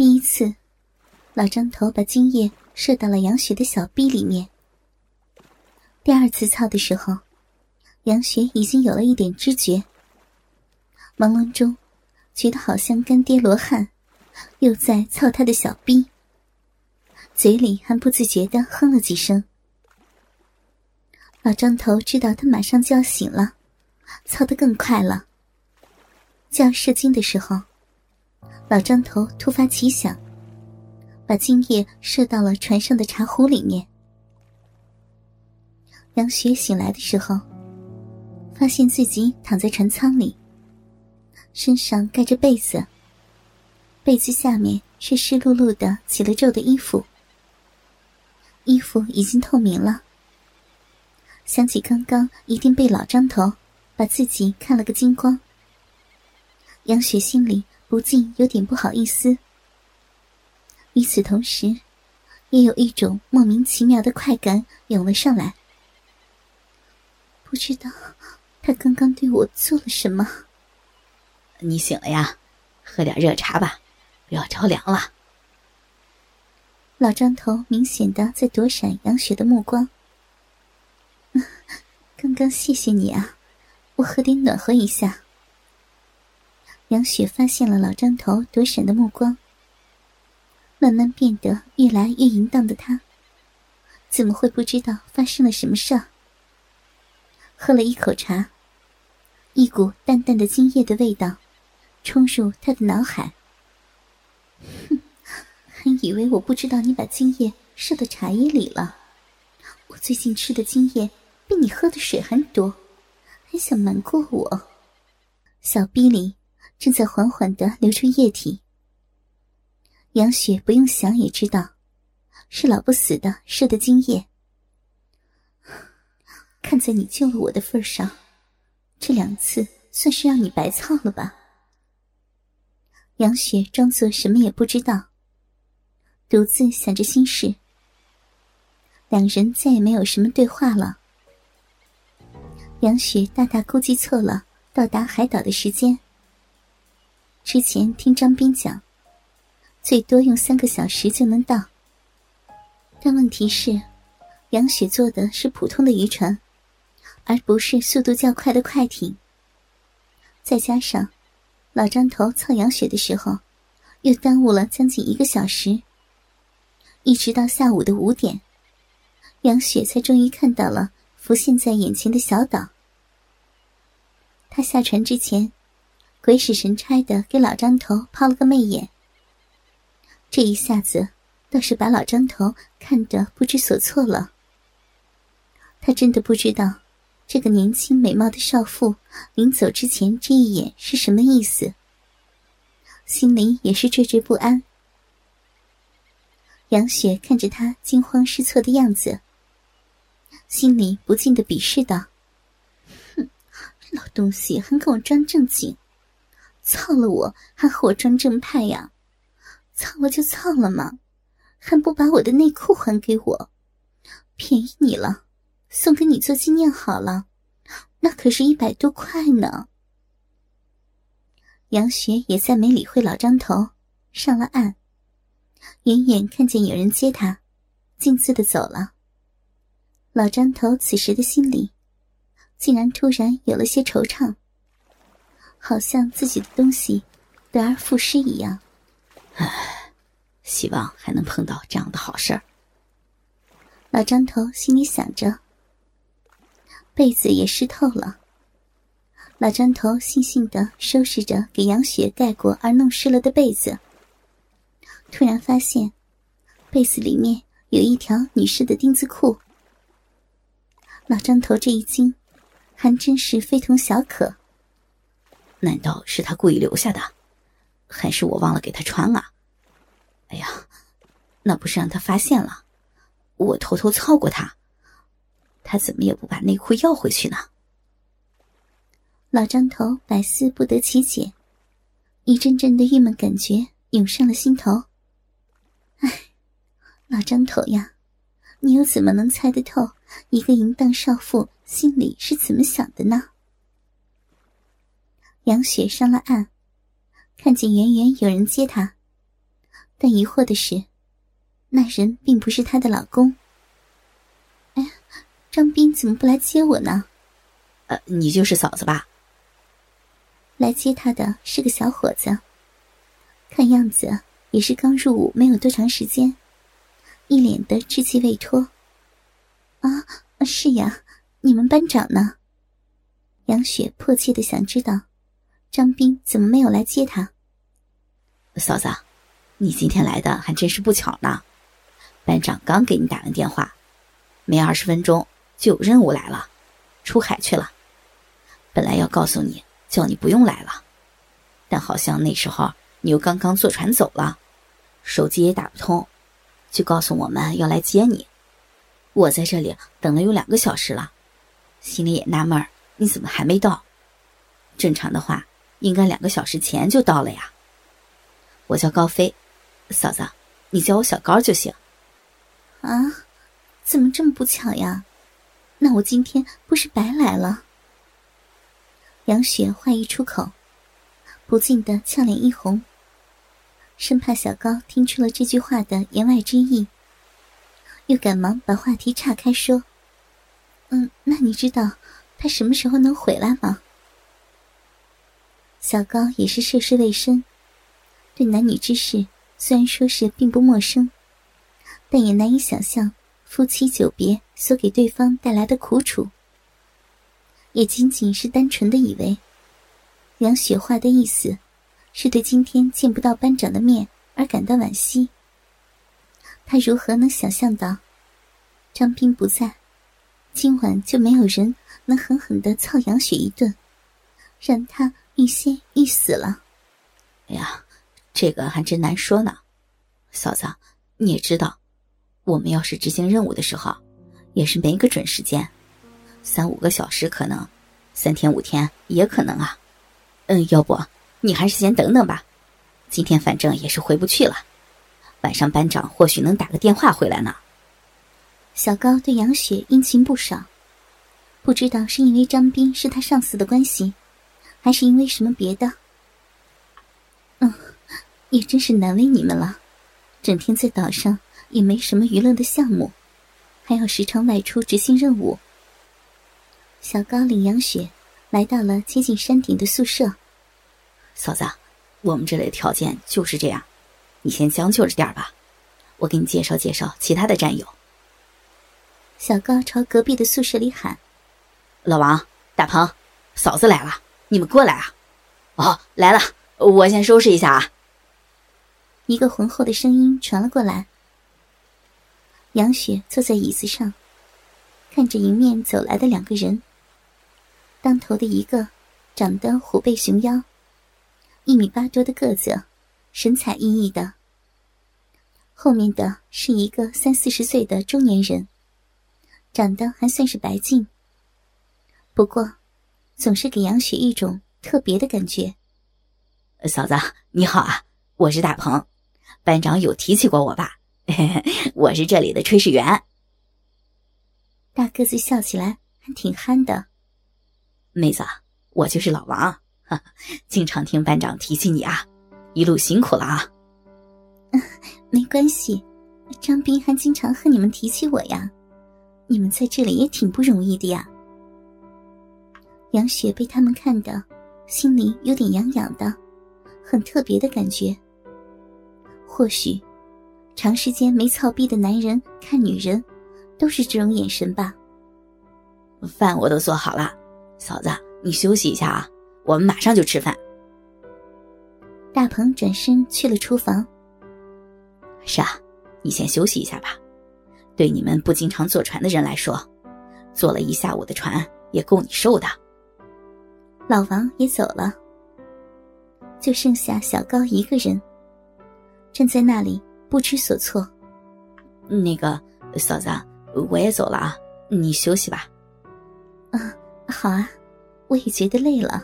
第一次，老张头把精液射到了杨雪的小臂里面。第二次操的时候，杨雪已经有了一点知觉。朦胧中，觉得好像干爹罗汉又在操他的小臂，嘴里还不自觉的哼了几声。老张头知道他马上就要醒了，操得更快了。就要射精的时候，老张头突发奇想，把精液射到了船上的茶壶里面。杨雪醒来的时候，发现自己躺在船舱里，身上盖着被子，被子下面是湿漉漉的起了皱的衣服，衣服已经透明了。想起刚刚一定被老张头把自己看了个精光。杨雪心里不禁有点不好意思，与此同时，也有一种莫名其妙的快感涌了上来。不知道他刚刚对我做了什么。你醒了呀，喝点热茶吧，不要着凉了。老张头明显的在躲闪杨雪的目光。刚刚谢谢你啊，我喝点暖和一下。杨雪发现了老张头躲闪的目光，慢慢变得越来越淫荡的他，怎么会不知道发生了什么事？喝了一口茶，一股淡淡的精液的味道冲入他的脑海。哼，还以为我不知道你把精液射到茶叶里了。我最近吃的精液比你喝的水还多，还想瞒过我？小逼里。正在缓缓的流出液体。杨雪不用想也知道，是老不死的射的精液。看在你救了我的份上，这两次算是让你白操了吧？杨雪装作什么也不知道，独自想着心事。两人再也没有什么对话了。杨雪大大估计错了到达海岛的时间。之前听张斌讲，最多用三个小时就能到。但问题是，杨雪坐的是普通的渔船，而不是速度较快的快艇。再加上老张头操杨雪的时候，又耽误了将近一个小时。一直到下午的五点，杨雪才终于看到了浮现在眼前的小岛。他下船之前。鬼使神差的给老张头抛了个媚眼，这一下子倒是把老张头看得不知所措了。他真的不知道这个年轻美貌的少妇临走之前这一眼是什么意思，心里也是惴惴不安。杨雪看着他惊慌失措的样子，心里不禁的鄙视道：“哼，老东西还跟我装正经。”操了我还和我装正派呀？操了就操了嘛，还不把我的内裤还给我？便宜你了，送给你做纪念好了，那可是一百多块呢。杨雪也再没理会老张头，上了岸，远远看见有人接他，径自的走了。老张头此时的心里，竟然突然有了些惆怅。好像自己的东西得而复失一样。唉，希望还能碰到这样的好事儿。老张头心里想着。被子也湿透了。老张头悻悻的收拾着给杨雪盖过而弄湿了的被子，突然发现被子里面有一条女士的丁字裤。老张头这一惊，还真是非同小可。难道是他故意留下的，还是我忘了给他穿了？哎呀，那不是让他发现了，我偷偷操过他，他怎么也不把内裤要回去呢？老张头百思不得其解，一阵阵的郁闷感觉涌上了心头。哎，老张头呀，你又怎么能猜得透一个淫荡少妇心里是怎么想的呢？杨雪上了岸，看见远远有人接她，但疑惑的是，那人并不是她的老公。哎，张斌怎么不来接我呢？呃，你就是嫂子吧？来接她的是个小伙子，看样子也是刚入伍没有多长时间，一脸的稚气未脱。啊，是呀，你们班长呢？杨雪迫切的想知道，张斌怎么没有来接他？嫂子，你今天来的还真是不巧呢。班长刚给你打完电话，没二十分钟就有任务来了，出海去了。本来要告诉你，叫你不用来了，但好像那时候你又刚刚坐船走了，手机也打不通，就告诉我们要来接你。我在这里等了有两个小时了，心里也纳闷，你怎么还没到？正常的话，应该两个小时前就到了呀。我叫高飞，嫂子，你叫我小高就行。啊，怎么这么不巧呀？那我今天不是白来了？杨雪话一出口，不禁的俏脸一红，生怕小高听出了这句话的言外之意，又赶忙把话题岔开说：“嗯，那你知道他什么时候能回来吗？”小高也是涉世未深，对男女之事虽然说是并不陌生，但也难以想象夫妻久别所给对方带来的苦楚。也仅仅是单纯的以为，杨雪话的意思，是对今天见不到班长的面而感到惋惜。他如何能想象到，张斌不在，今晚就没有人能狠狠的操杨雪一顿，让他欲仙欲死了？哎呀，这个还真难说呢。嫂子，你也知道，我们要是执行任务的时候，也是没个准时间。三五个小时可能，三天五天也可能啊。嗯，要不你还是先等等吧。今天反正也是回不去了，晚上班长或许能打个电话回来呢。小高对杨雪殷勤不少，不知道是因为张斌是他上司的关系，还是因为什么别的。嗯，也真是难为你们了，整天在岛上也没什么娱乐的项目，还要时常外出执行任务。小高领杨雪来到了接近山顶的宿舍。嫂子，我们这里的条件就是这样，你先将就着点吧。我给你介绍介绍其他的战友。小高朝隔壁的宿舍里喊：“老王、大鹏，嫂子来了，你们过来啊！”“哦，来了，我先收拾一下啊。”一个浑厚的声音传了过来。杨雪坐在椅子上，看着迎面走来的两个人。当头的一个，长得虎背熊腰，一米八多的个子，神采奕奕的。后面的是一个三四十岁的中年人，长得还算是白净。不过，总是给杨雪一种特别的感觉。嫂子你好啊，我是大鹏，班长有提起过我吧？我是这里的炊事员。大个子笑起来还挺憨的。妹子，我就是老王，经常听班长提起你啊，一路辛苦了啊。没关系，张斌还经常和你们提起我呀，你们在这里也挺不容易的呀。杨雪被他们看到，心里有点痒痒的，很特别的感觉。或许，长时间没操逼的男人看女人，都是这种眼神吧。饭我都做好了。嫂子，你休息一下啊，我们马上就吃饭。大鹏转身去了厨房。是啊，你先休息一下吧。对你们不经常坐船的人来说，坐了一下午的船也够你受的。老王也走了，就剩下小高一个人，站在那里不知所措。那个嫂子，我也走了啊，你休息吧。啊。好啊，我也觉得累了。